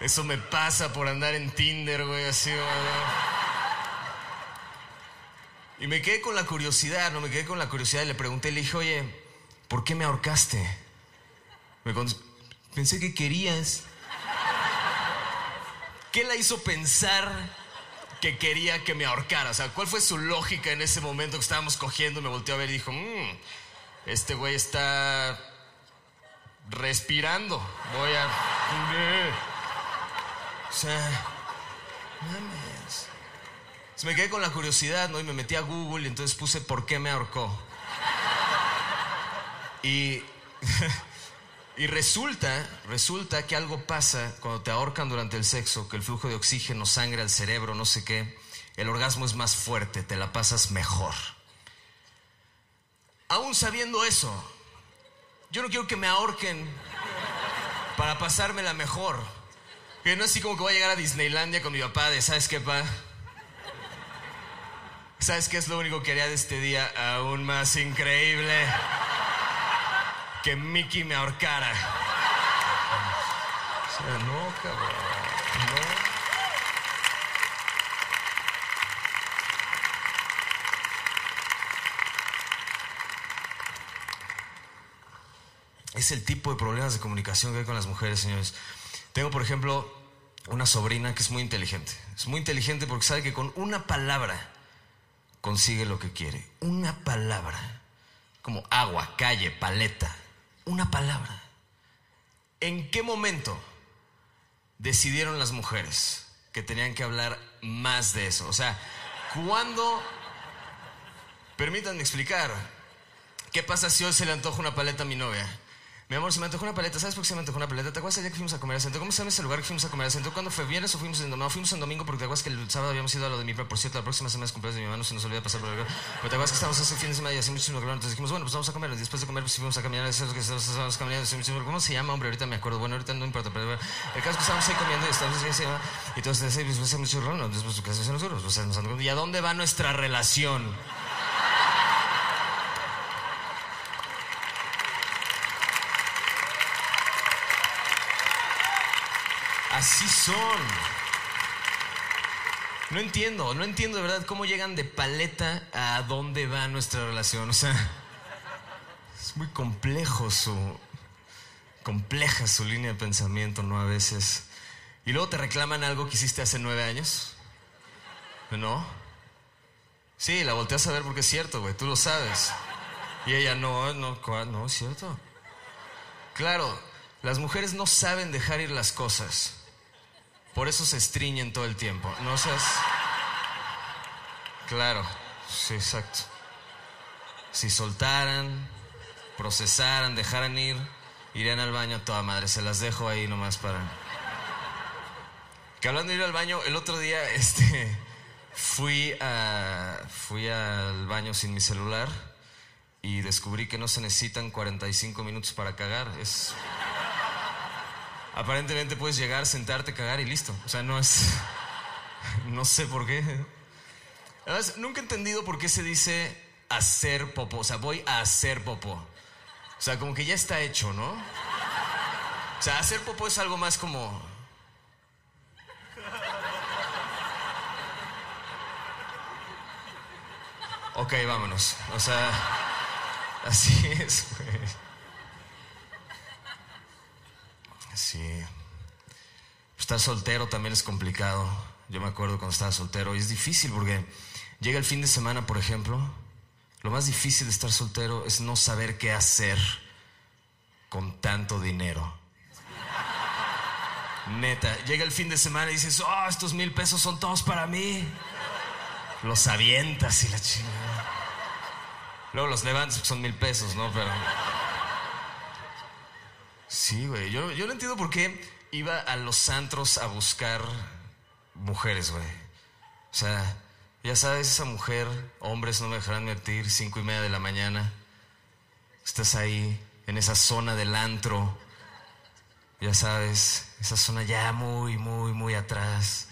Eso me pasa por andar en Tinder, güey, así. Y me quedé con la curiosidad, no me quedé con la curiosidad y le pregunté, le dije, oye, ¿por qué me ahorcaste? Me Pensé que querías. ¿Qué la hizo pensar que quería que me ahorcara? O sea, ¿cuál fue su lógica en ese momento que estábamos cogiendo? Me volteó a ver y dijo, "Mm, este güey está respirando. Voy a... O sea, mames. Me quedé con la curiosidad, ¿no? Y me metí a Google y entonces puse ¿por qué me ahorcó? Y, y resulta, resulta que algo pasa cuando te ahorcan durante el sexo, que el flujo de oxígeno, sangre al cerebro, no sé qué, el orgasmo es más fuerte, te la pasas mejor. Aún sabiendo eso, yo no quiero que me ahorquen para pasármela mejor. Que no es así como que voy a llegar a Disneylandia con mi papá de, ¿sabes qué, pa? ¿Sabes qué es lo único que haría de este día aún más increíble? Que Mickey me ahorcara. O no, cabrón. No. Es el tipo de problemas de comunicación que hay con las mujeres, señores. Tengo, por ejemplo, una sobrina que es muy inteligente. Es muy inteligente porque sabe que con una palabra consigue lo que quiere. Una palabra. Como agua, calle, paleta. Una palabra. ¿En qué momento decidieron las mujeres que tenían que hablar más de eso? O sea, ¿cuándo... Permítanme explicar. ¿Qué pasa si hoy se le antoja una paleta a mi novia? Mi amor, se me antojó una paleta. ¿Sabes por qué se me antojó una paleta? ¿Te acuerdas el día que fuimos a comer al? ¿Cómo se llama ese lugar que fuimos a comer al? ¿Cuándo fue? ¿Viernes o fuimos en domingo? No, fuimos en domingo porque te acuerdas que el sábado habíamos ido a lo de mi papá. Por cierto, la próxima semana es cumpleaños de mi hermano, se nos olvida pasar por lugar. Pero te acuerdas que estábamos hace fin de semana y hacía muchísimo calor. Entonces dijimos, bueno, pues vamos a comer. Y después de comer, pues fuimos a caminar. Eso ¿Cómo se llama, hombre? Ahorita me acuerdo. Bueno, ahorita no importa. Pero el caso es que estábamos ahí comiendo y estábamos así, llama. Y entonces, pues, hace mucho calor. Después, ¿qué hacen nosotros? Pues, ¿Y a dónde va nuestra relación? Así son. No entiendo, no entiendo de verdad cómo llegan de paleta a dónde va nuestra relación. O sea, es muy complejo su. compleja su línea de pensamiento, ¿no? A veces. Y luego te reclaman algo que hiciste hace nueve años. ¿No? Sí, la volteas a ver porque es cierto, güey, tú lo sabes. Y ella, no, no, no, es cierto. Claro, las mujeres no saben dejar ir las cosas. Por eso se estriñen todo el tiempo. No seas. Claro, sí, exacto. Si soltaran, procesaran, dejaran ir, irían al baño toda madre. Se las dejo ahí nomás para. Que hablando de ir al baño, el otro día, este. Fui. Fui al baño sin mi celular y descubrí que no se necesitan 45 minutos para cagar. Es. Aparentemente puedes llegar, sentarte, cagar y listo. O sea, no es. No sé por qué. Además, nunca he entendido por qué se dice hacer popó. O sea, voy a hacer popó. O sea, como que ya está hecho, ¿no? O sea, hacer popó es algo más como. Ok, vámonos. O sea, así es, güey. Sí. Estar soltero también es complicado. Yo me acuerdo cuando estaba soltero y es difícil porque llega el fin de semana, por ejemplo. Lo más difícil de estar soltero es no saber qué hacer con tanto dinero. Neta, llega el fin de semana y dices, oh, estos mil pesos son todos para mí. Los avientas y la chingada. Luego los levantas, son mil pesos, ¿no? Pero. Sí, güey. Yo, yo no entiendo por qué iba a los antros a buscar mujeres, güey. O sea, ya sabes, esa mujer, hombres no me dejarán mentir, cinco y media de la mañana. Estás ahí, en esa zona del antro. Ya sabes, esa zona ya muy, muy, muy atrás.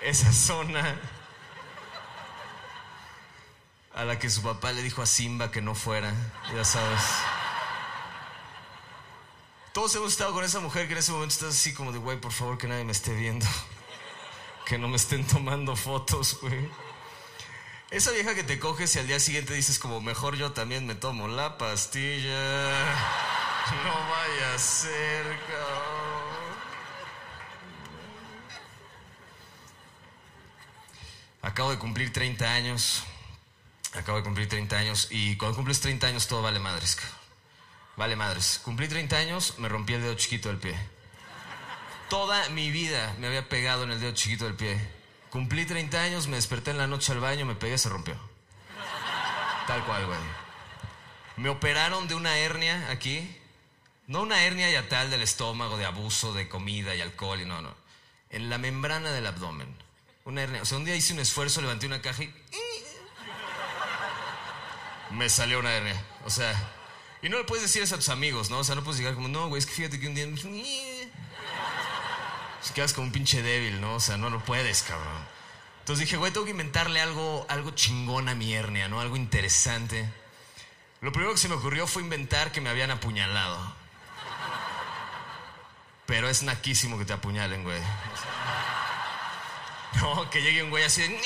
Esa zona a la que su papá le dijo a Simba que no fuera, ya sabes. Todos hemos estado con esa mujer que en ese momento estás así como de, güey, por favor que nadie me esté viendo. Que no me estén tomando fotos, güey. Esa vieja que te coges y al día siguiente dices como, mejor yo también me tomo la pastilla. No vaya a ser, cabrón. Acabo de cumplir 30 años. Acabo de cumplir 30 años. Y cuando cumples 30 años todo vale madres. Vale madres. Cumplí 30 años, me rompí el dedo chiquito del pie. Toda mi vida me había pegado en el dedo chiquito del pie. Cumplí 30 años, me desperté en la noche al baño, me pegué, se rompió. Tal cual, güey. Me operaron de una hernia aquí. No una hernia ya tal del estómago, de abuso de comida y alcohol y no, no. En la membrana del abdomen. Una hernia. O sea, un día hice un esfuerzo, levanté una caja y... Me salió una hernia. O sea, y no le puedes decir eso a tus amigos, ¿no? O sea, no puedes llegar como, no, güey, es que fíjate que un día... Pues quedas como un pinche débil, ¿no? O sea, no lo puedes, cabrón. Entonces dije, güey, tengo que inventarle algo, algo chingón a mi hernia, ¿no? Algo interesante. Lo primero que se me ocurrió fue inventar que me habían apuñalado. Pero es naquísimo que te apuñalen, güey. No, que llegue un güey así de...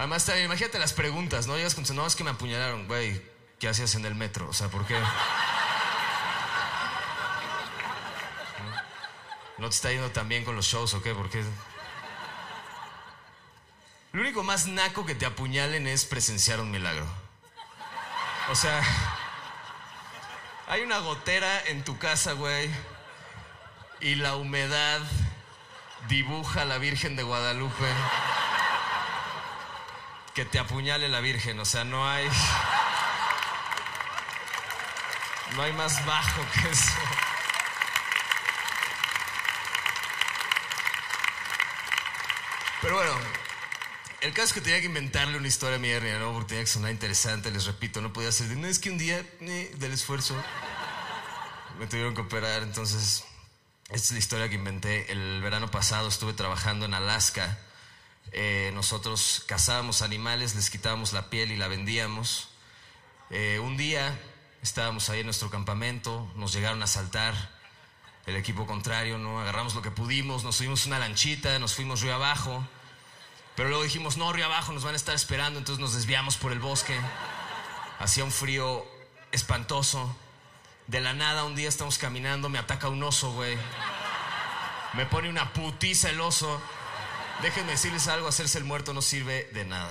Además, también, imagínate las preguntas, ¿no? Llegas con no, es que me apuñalaron, güey. ¿Qué hacías en el metro? O sea, ¿por qué? ¿No te está yendo tan bien con los shows o qué? ¿Por qué? Lo único más naco que te apuñalen es presenciar un milagro. O sea, hay una gotera en tu casa, güey, y la humedad dibuja a la Virgen de Guadalupe. Que te apuñale la Virgen, o sea, no hay. No hay más bajo que eso. Pero bueno, el caso es que tenía que inventarle una historia a mi hernia, ¿no? Porque tenía que sonar interesante, les repito, no podía ser de, no es que un día eh, del esfuerzo me tuvieron que operar, entonces esta es la historia que inventé. El verano pasado estuve trabajando en Alaska. Eh, nosotros cazábamos animales, les quitábamos la piel y la vendíamos. Eh, un día estábamos ahí en nuestro campamento, nos llegaron a asaltar el equipo contrario, ¿no? Agarramos lo que pudimos, nos subimos una lanchita, nos fuimos río abajo. Pero luego dijimos, no, río abajo, nos van a estar esperando, entonces nos desviamos por el bosque. Hacía un frío espantoso. De la nada, un día estamos caminando, me ataca un oso, güey. Me pone una putiza el oso. Déjenme decirles algo, hacerse el muerto no sirve de nada.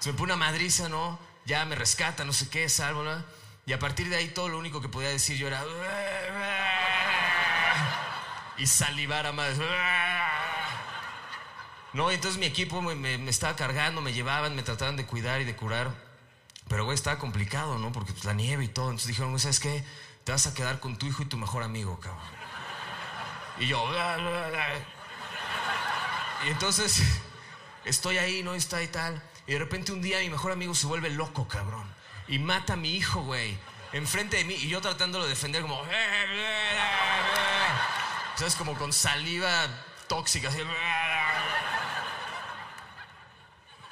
Se me pone una madriza, ¿no? Ya me rescata, no sé qué, salvo, ¿no? Y a partir de ahí todo lo único que podía decir yo era... Y salivar a más. No, y entonces mi equipo me, estaba cargando, me llevaban, me trataban de cuidar y de curar. Pero, güey, estaba complicado, ¿no? Porque pues, la nieve y todo. Entonces dijeron, güey, ¿sabes qué? Te vas a quedar con tu hijo y tu mejor amigo, cabrón. Y yo... Y entonces estoy ahí, ¿no? Está y tal. Y de repente un día mi mejor amigo se vuelve loco, cabrón. Y mata a mi hijo, güey. Enfrente de mí. Y yo tratándolo de defender como... ¿Sabes? Como con saliva tóxica. Así.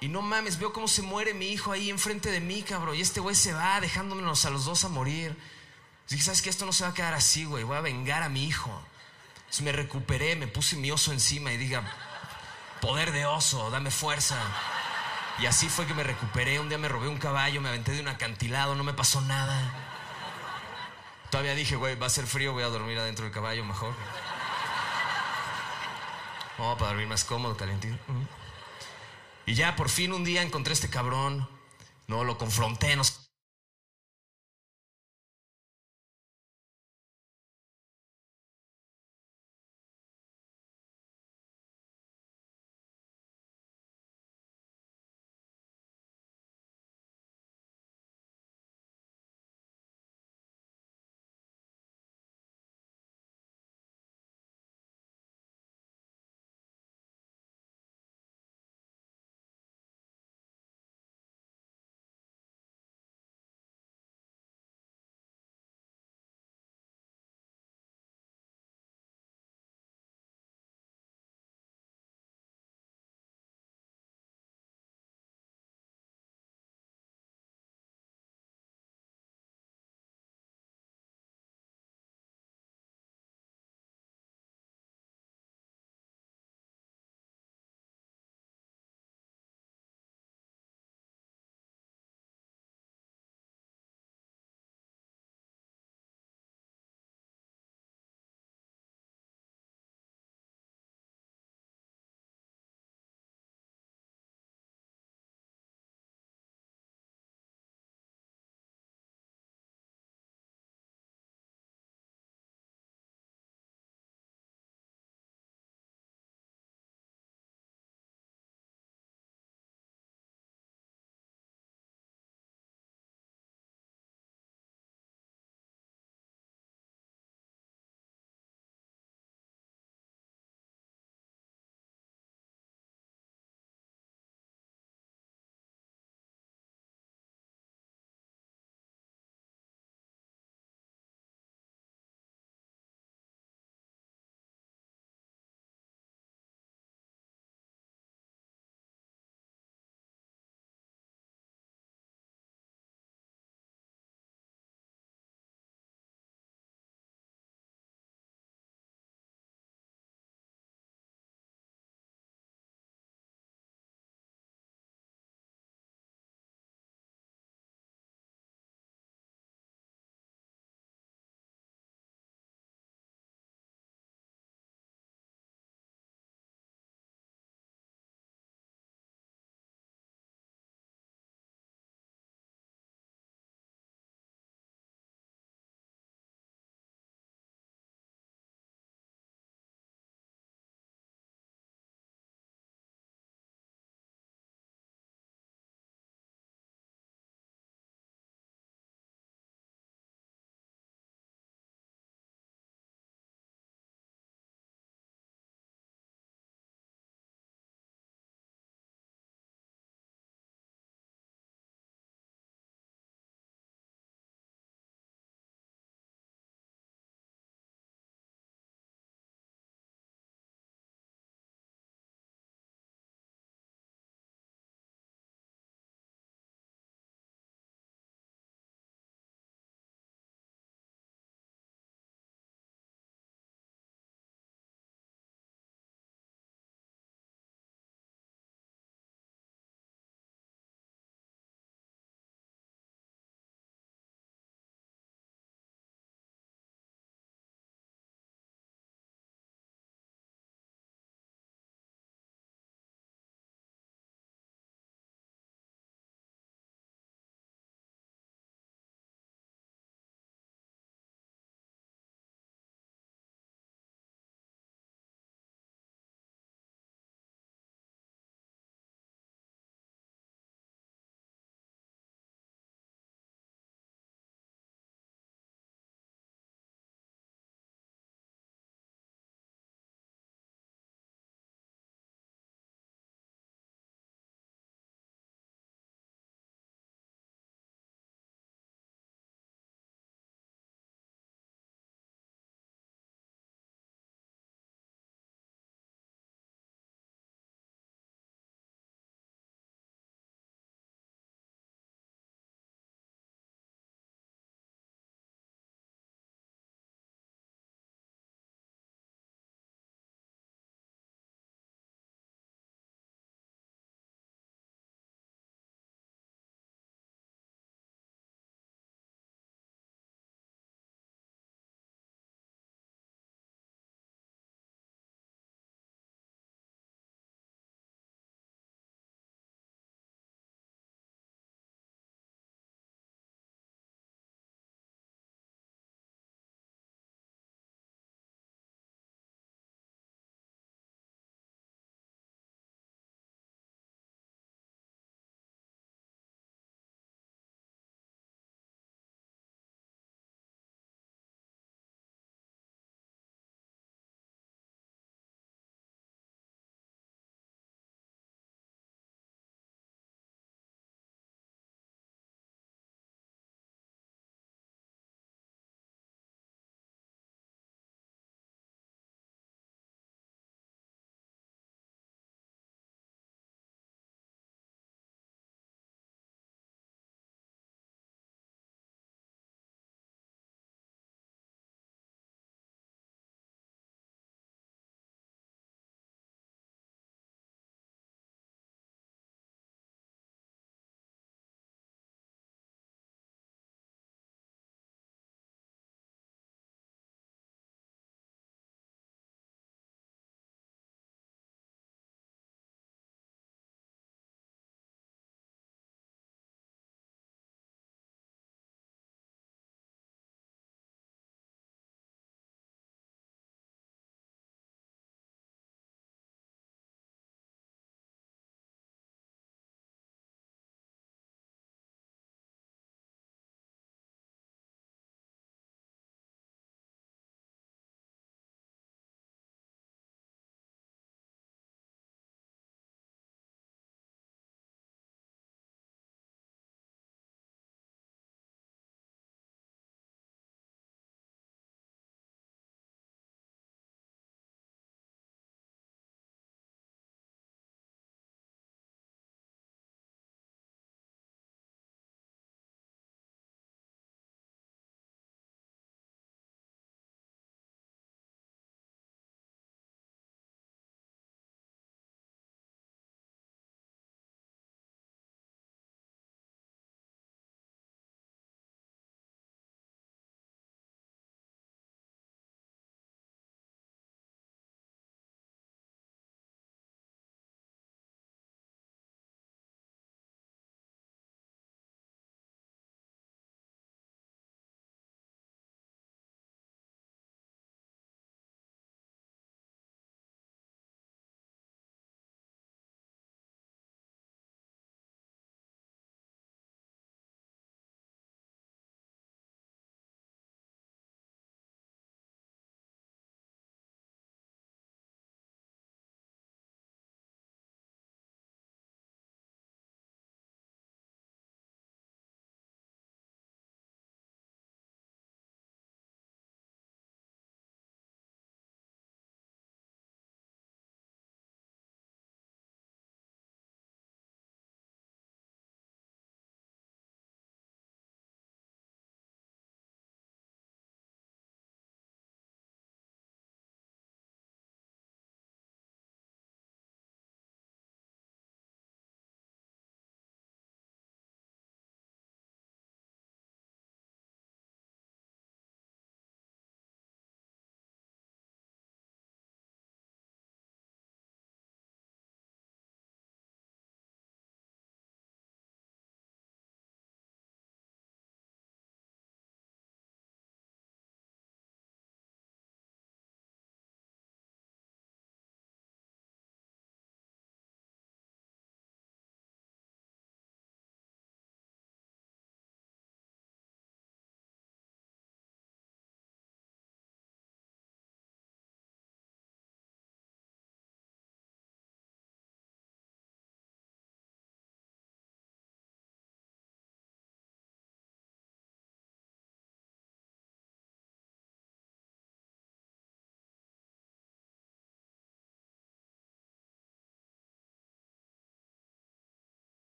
Y no mames, veo cómo se muere mi hijo ahí enfrente de mí, cabrón. Y este güey se va dejándonos a los dos a morir. Dije, ¿sabes qué? Esto no se va a quedar así, güey. Voy a vengar a mi hijo. Entonces me recuperé, me puse mi oso encima y diga, poder de oso, dame fuerza. Y así fue que me recuperé. Un día me robé un caballo, me aventé de un acantilado, no me pasó nada. Todavía dije, güey, va a ser frío, voy a dormir adentro del caballo mejor. No, para dormir más cómodo, calentito. Y ya por fin un día encontré a este cabrón. No, lo confronté, nos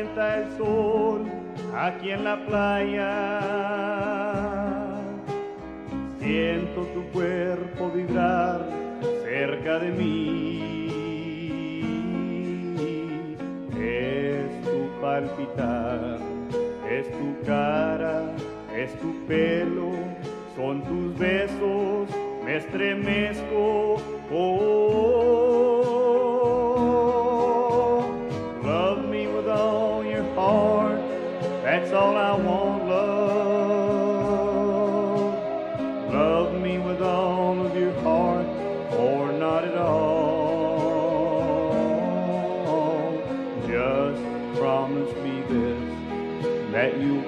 el sol aquí en la playa. Siento tu cuerpo vibrar cerca de mí. Es tu palpitar, es tu cara, es tu pelo, son tus besos, me estremezco. Oh,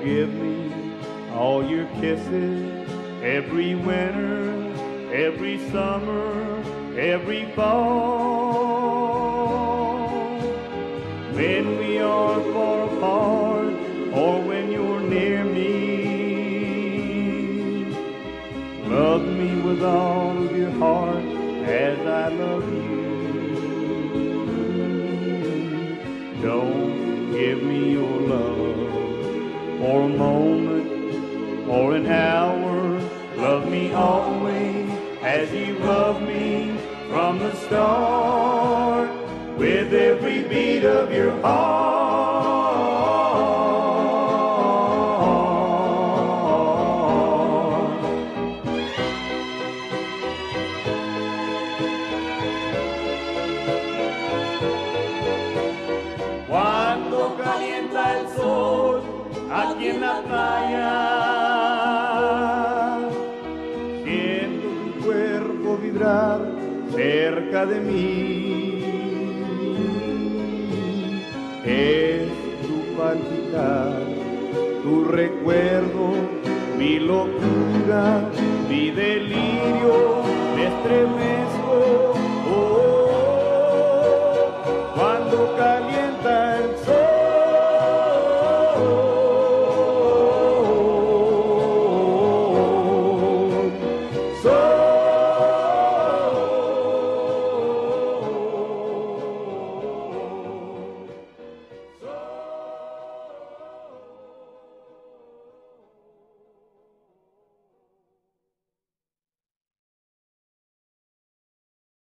give me all your kisses every winter, every summer, every fall. When we are far apart, or when you're near me, love me with all of your heart as I love for a moment or an hour. Love me always as you love me from the start with every beat of your heart. Cerca de mí. Es tu palpitar, tu recuerdo, mi locura,